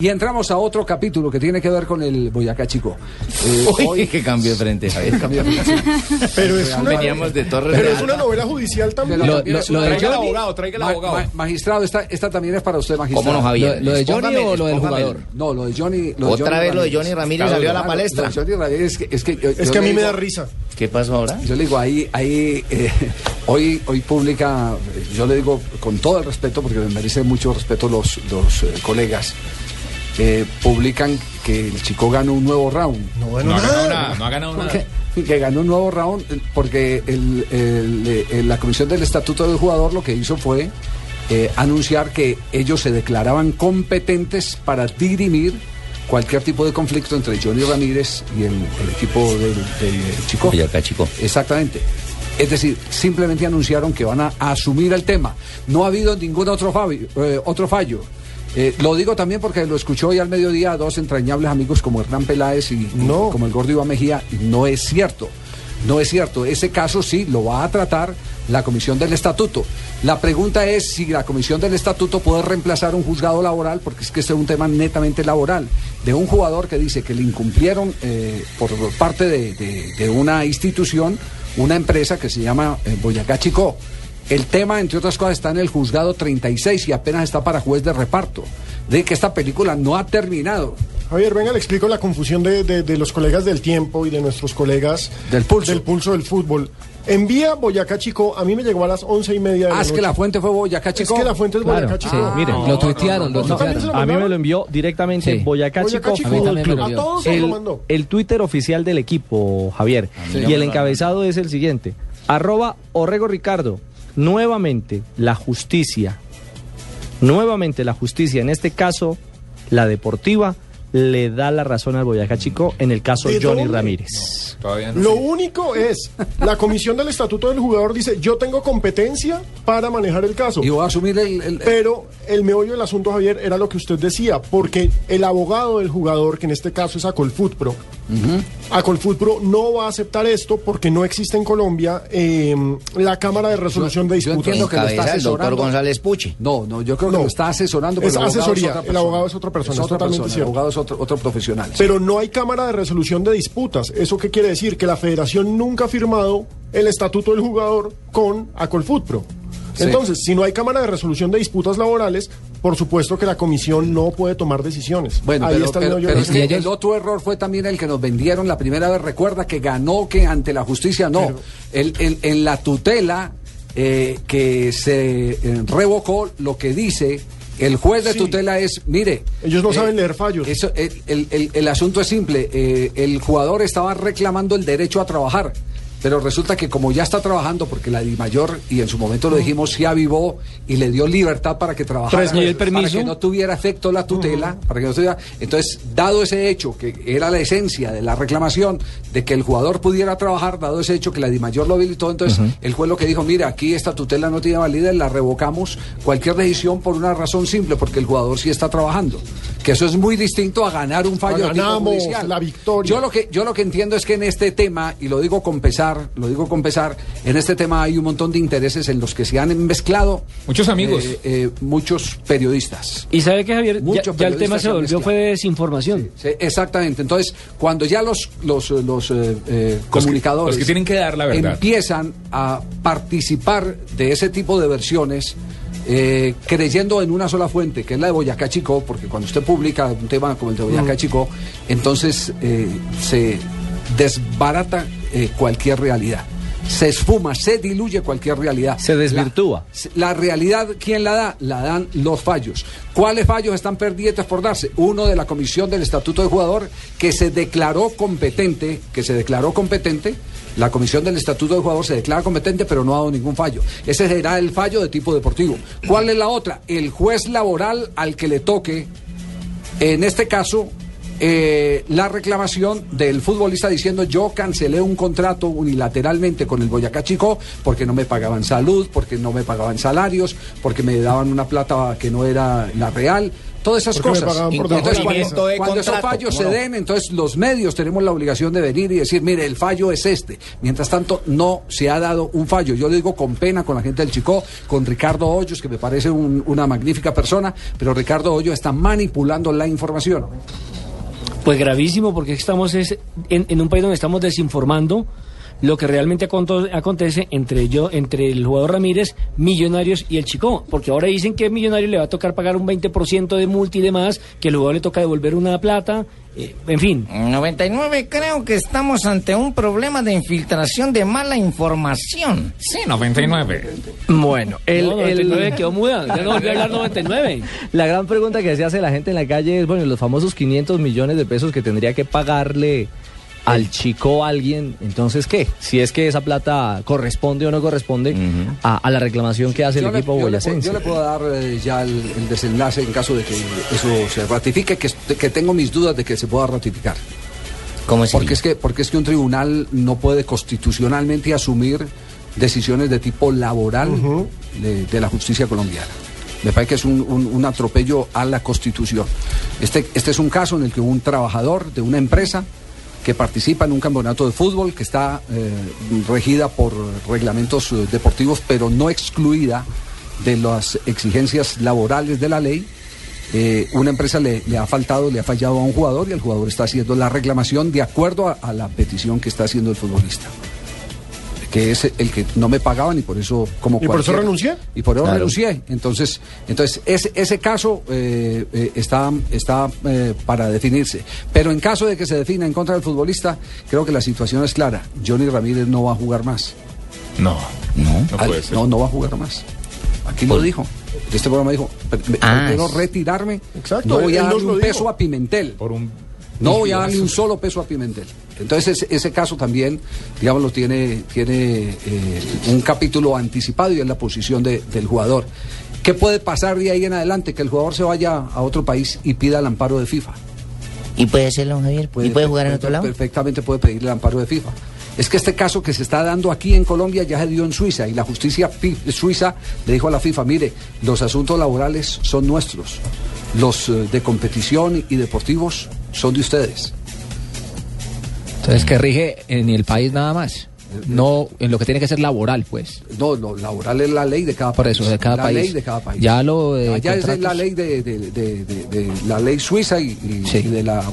Y entramos a otro capítulo que tiene que ver con el Boyacá Chico. Eh, hoy que cambio de frente, Javier. Cambio de frente. Pero es una, Veníamos de Torres pero es una novela judicial también. Lo- Lo- de el Johnny- abogado, traiga el abogado. Ma- magistrado, esta, esta también es para usted, magistrado. ¿Cómo no, Javier? ¿Lo, lo de Johnny o lo del jugador? No, lo de Johnny. lo de Otra Johnny vez lo de. Johnny Ramírez Claro, salió a la palestra. lo de Johnny Ramírez es que, es que yo, Es yo que a mí me da risa. ¿Qué pasó ahora? Yo le digo, ahí, ahí, eh, hoy, hoy pública, eh, yo le digo con todo el respeto, porque me merece mucho respeto los, los eh, colegas, eh, publican que el chico ganó un nuevo round. No, bueno, No ha ganado nada, no ha ganado nada. Que, que ganó un nuevo round eh, porque el- el- eh, la comisión del estatuto del jugador lo que hizo fue eh, anunciar que ellos se declaraban competentes para dirimir cualquier tipo de conflicto entre Johnny Ramírez y el, el equipo del, del Chico. Boyacá Chico. Exactamente. Es decir, simplemente anunciaron que van a, asumir el tema. No ha habido ningún eh, otro fallo. Eh, lo digo también porque lo escuchó hoy al mediodía a dos entrañables amigos como Hernán Peláez y, y No. como el Gordo Iván Mejía. y No es cierto. No es cierto. Ese caso sí lo va a tratar la Comisión del Estatuto. La pregunta es si la Comisión del Estatuto puede reemplazar un juzgado laboral, porque es que este es un tema netamente laboral, de un jugador que dice que le incumplieron eh, por parte de, de- de una institución, una empresa que se llama eh, Boyacá Chico. El tema, entre otras cosas, está en el juzgado 36 y apenas está para juez de reparto. De que esta película no ha terminado. Javier, venga, le explico la confusión de, de- de los colegas del tiempo y de nuestros colegas Del pulso. del pulso del fútbol. Envía Boyacá Chico, a mí me llegó a las once y media de la Ah, es que la fuente fue Boyacá Es Chico. que la fuente es Claro, Boyacá sí, Chico. mire, no, lo tuitearon, no, lo no. ¿También tuitearon. A mí me lo envió directamente Sí. Boyacá Boyacá Chico Fútbol Club. lo A todos se lo El, mandó. el Twitter oficial del equipo, Javier. Y el encabezado es el siguiente. Arroba Orrego Ricardo. Nuevamente la justicia, nuevamente la justicia, en este caso la deportiva, le da la razón al Boyacá Chico en el caso ¿De Johnny dónde? Ramírez. No Lo sé. único es, la comisión del estatuto del jugador dice, yo tengo competencia para manejar el caso. Y voy a asumir el... el- Pero el meollo del asunto, Javier, era lo que usted decía, porque el abogado del jugador, que en este caso es Acolfoot Pro, Acolfoot Pro no va a aceptar esto porque no existe en Colombia eh, la Cámara de Resolución de yo Disputas. entiendo que lo está Encabeza el doctor asesorando. González Puche. No, no, yo creo que No. lo está asesorando. pero Es el asesoría, el abogado es otra persona, es otra totalmente persona, cierto. El abogado es otro, otro profesional. Pero no hay Cámara de Resolución de Disputas. ¿Eso qué quiere decir? Que la federación nunca ha firmado el estatuto del jugador con Acolfoot Pro. Sí. Entonces, si no hay Cámara de Resolución de Disputas Laborales, por supuesto que la comisión no puede tomar decisiones. Bueno, Ahí pero, está el pero- pero es que el otro error fue también el que nos vendieron la primera vez. Recuerda que ganó que ante la justicia no. El- el- en la tutela eh, que se eh, revocó, lo que dice el juez de Sí. tutela es, mire... Ellos no saben leer fallos. Eso, el, el- el- el asunto es simple. eh, el jugador estaba reclamando el derecho a trabajar. Pero resulta que como ya está trabajando, porque la Mayor y en su momento lo dijimos, se avivó y le dio libertad para que trabajara. Tres meses. ¿Y el permiso? Para que no tuviera efecto la tutela, para que no tuviera... Entonces, dado ese hecho, que era la esencia de la reclamación, de que el jugador pudiera trabajar, dado ese hecho que la Mayor lo habilitó, entonces el juez lo que dijo, mira, aquí esta tutela no tiene validez, la revocamos cualquier decisión por una razón simple, porque el jugador sí está trabajando. Que eso es muy distinto a ganar un fallo de tipo Ganamos judicial. la victoria. Yo lo que yo lo que entiendo es que en este tema y lo digo con pesar, lo digo con pesar, en este tema hay un montón de intereses en los que se han mezclado Muchos amigos. eh, eh, muchos periodistas. Y sabe que Javier, ya, Muchos ya el tema se volvió fue de desinformación. Sí, exactamente. Entonces, cuando ya los los, eh, los, eh, eh, comunicadores los que tienen que dar la verdad. empiezan a participar de ese tipo de versiones. Eh, creyendo en una sola fuente, que es la de Boyacá Chico, porque cuando usted publica un tema como el de Boyacá Chico, entonces eh, se desbarata eh, cualquier realidad. Se esfuma, se diluye cualquier realidad. Se desvirtúa. La, la realidad, ¿quién la da? La dan los fallos. ¿Cuáles fallos están pendientes por darse? Uno de la Comisión del Estatuto de Jugador, que se declaró competente, que se declaró competente. La Comisión del Estatuto de Jugador se declara competente, pero no ha dado ningún fallo. Ese será el fallo de tipo deportivo. ¿Cuál es la otra? El juez laboral al que le toque en este caso, eh, la reclamación del futbolista diciendo yo cancelé un contrato unilateralmente con el Boyacá Chico porque no me pagaban salud, porque no me pagaban salarios, porque me daban una plata que no era la real. Todas esas cosas. Entonces, cuando, mesa. de cuando esos fallos ¿cómo se no? den, entonces los medios tenemos la obligación de venir y decir, mire, el fallo es este. Mientras tanto, no se ha dado un fallo. Yo lo digo con pena con la gente del Chico, con Ricardo Hoyos, que me parece un- una magnífica persona, pero Ricardo Hoyos está manipulando la información. Pues gravísimo, porque estamos es en, en un país donde estamos desinformando lo que realmente aconto- acontece entre yo, entre el jugador Ramírez, Millonarios y el Chico. Porque ahora dicen que Millonarios le va a tocar pagar un 20% de multa y demás, que el jugador le toca devolver una plata, eh, en fin. 99 creo que estamos ante un problema de infiltración de mala información. Sí, 99. Bueno, el, no, el- 99 quedó muda, ya no volvió a hablar 99. la gran pregunta que se hace la gente en la calle es, bueno, los famosos 500 millones de pesos que tendría que pagarle al chico alguien, entonces ¿qué? Si es que esa plata corresponde o no corresponde a, a la reclamación que hace el le- equipo boyacense. Yo le puedo dar eh, ya el, el desenlace en caso de que eso se ratifique, que, que tengo mis dudas de que se pueda ratificar. ¿Cómo es? Porque es que porque es que un tribunal no puede constitucionalmente asumir decisiones de tipo laboral de, de la justicia colombiana. Me parece que es un, un- un atropello a la constitución. Este, este es un caso en el que un trabajador de una empresa que participa en un campeonato de fútbol que está eh, regida por reglamentos eh, deportivos, pero no excluida de las exigencias laborales de la ley, eh, una empresa le, ha faltado, le ha fallado a un jugador y el jugador está haciendo la reclamación de acuerdo a la petición que está haciendo el futbolista. Que es el que no me pagaban y por eso como ¿Y por eso renuncié? Y por eso Claro. renuncié. Entonces, entonces ese, ese caso eh, eh, está, está eh, para definirse. Pero en caso de que se defina en contra del futbolista, creo que la situación es clara. Johnny Ramírez no va a jugar más. No. No. No puede ser. no, no va a jugar más. Aquí lo dijo. De este programa dijo, "Pre- me- Ah, retirarme. Exacto, no voy a lo un dijo. peso a Pimentel. Por un. No voy a darle un solo peso a Pimentel. Entonces ese, ese caso también, digamos, lo tiene, tiene eh, un capítulo anticipado y es la posición de- del jugador. ¿Qué puede pasar de ahí en adelante? Que el jugador se vaya a otro país y pida el amparo de FIFA. ¿Y puede hacerlo, Javier? ¿Y puede jugar en otro lado? Perfectamente puede pedir el amparo de FIFA. Es que este caso que se está dando aquí en Colombia ya se dio en Suiza y la justicia suiza le dijo a la FIFA, mire, los asuntos laborales son nuestros, los eh, de competición y deportivos son de ustedes. Entonces, que rige en el país nada más. No en lo que tiene que ser laboral, pues. No, lo laboral es la ley de cada Por país. eso, de cada la país. ley de cada país. Ya lo de Allá es la ley de, de- de- de- de la ley suiza y, y- Sí. y de la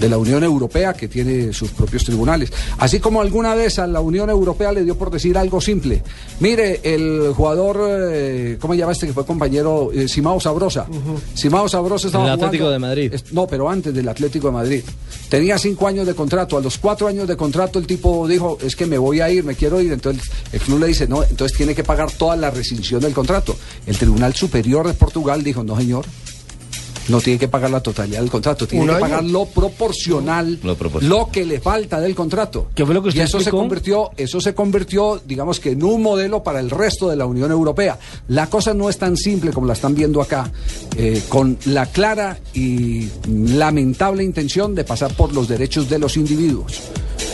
de la Unión Europea que tiene sus propios tribunales. Así como alguna vez a la Unión Europea le dio por decir algo simple. Mire, el jugador, eh, ¿cómo se llama este que fue compañero? Eh, Simao Sabrosa. Simao Sabrosa estaba El Atlético jugando- de Madrid. es- no, pero antes del Atlético de Madrid. Tenía cinco años de contrato. A los cuatro años de contrato el tipo dijo, es que me voy a ir, me quiero ir. Entonces el club le dice, no, entonces tiene que pagar toda la rescisión del contrato. El Tribunal Superior de Portugal dijo, no señor, no tiene que pagar la totalidad del contrato, tiene ¿Un que año? pagar lo proporcional, Lo proporcional. lo que le falta del contrato. ¿Qué fue lo que usted y eso se convirtió, eso se convirtió, digamos que en un modelo para el resto de la Unión Europea. La cosa no es tan simple como la están viendo acá, eh, con la clara y lamentable intención de pasar por los derechos de los individuos.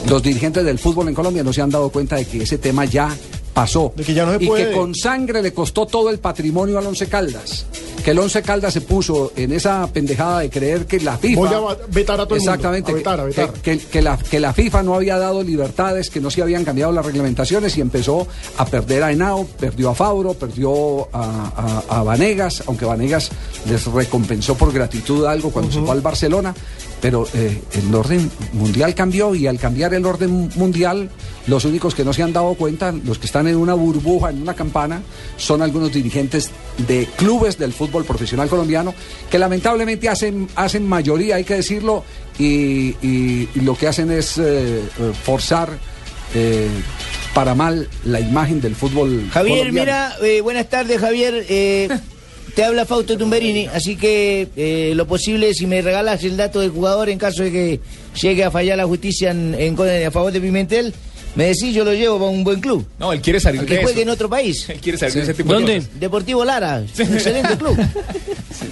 Los dirigentes del fútbol en Colombia no se han dado cuenta de que ese tema ya pasó. De que ya no se y puede. que con sangre le costó todo el patrimonio al Once Caldas. Que el Once Caldas se puso en esa pendejada de creer que la FIFA... Voy a vetar a todo el mundo. Exactamente. A vetar, a vetar. Que, que- que la, que la FIFA no había dado libertades, que no se habían cambiado las reglamentaciones y empezó a perder a Henao, perdió a Fauro, perdió a, a- a Vanegas, aunque Vanegas les recompensó por gratitud algo cuando se fue al Barcelona. Pero eh, el orden mundial cambió y al cambiar el orden mundial, los únicos que no se han dado cuenta, los que están en una burbuja, en una campana, son algunos dirigentes de clubes del fútbol profesional colombiano que lamentablemente hacen, hacen mayoría, hay que decirlo, y, y- y lo que hacen es eh, eh, forzar eh, para mal la imagen del fútbol Javier, colombiano. mira, eh, buenas tardes, Javier. Te habla Fausto Tumberini, así que eh, lo posible, si me regalas el dato del jugador en caso de que llegue a fallar la justicia en, a favor de Pimentel, me decís, yo lo llevo para un buen club. No, él quiere salir Que de juegue en otro país. Él quiere salir de ese tipo ¿Dónde? de. Deportivo Lara, un excelente club. Sí,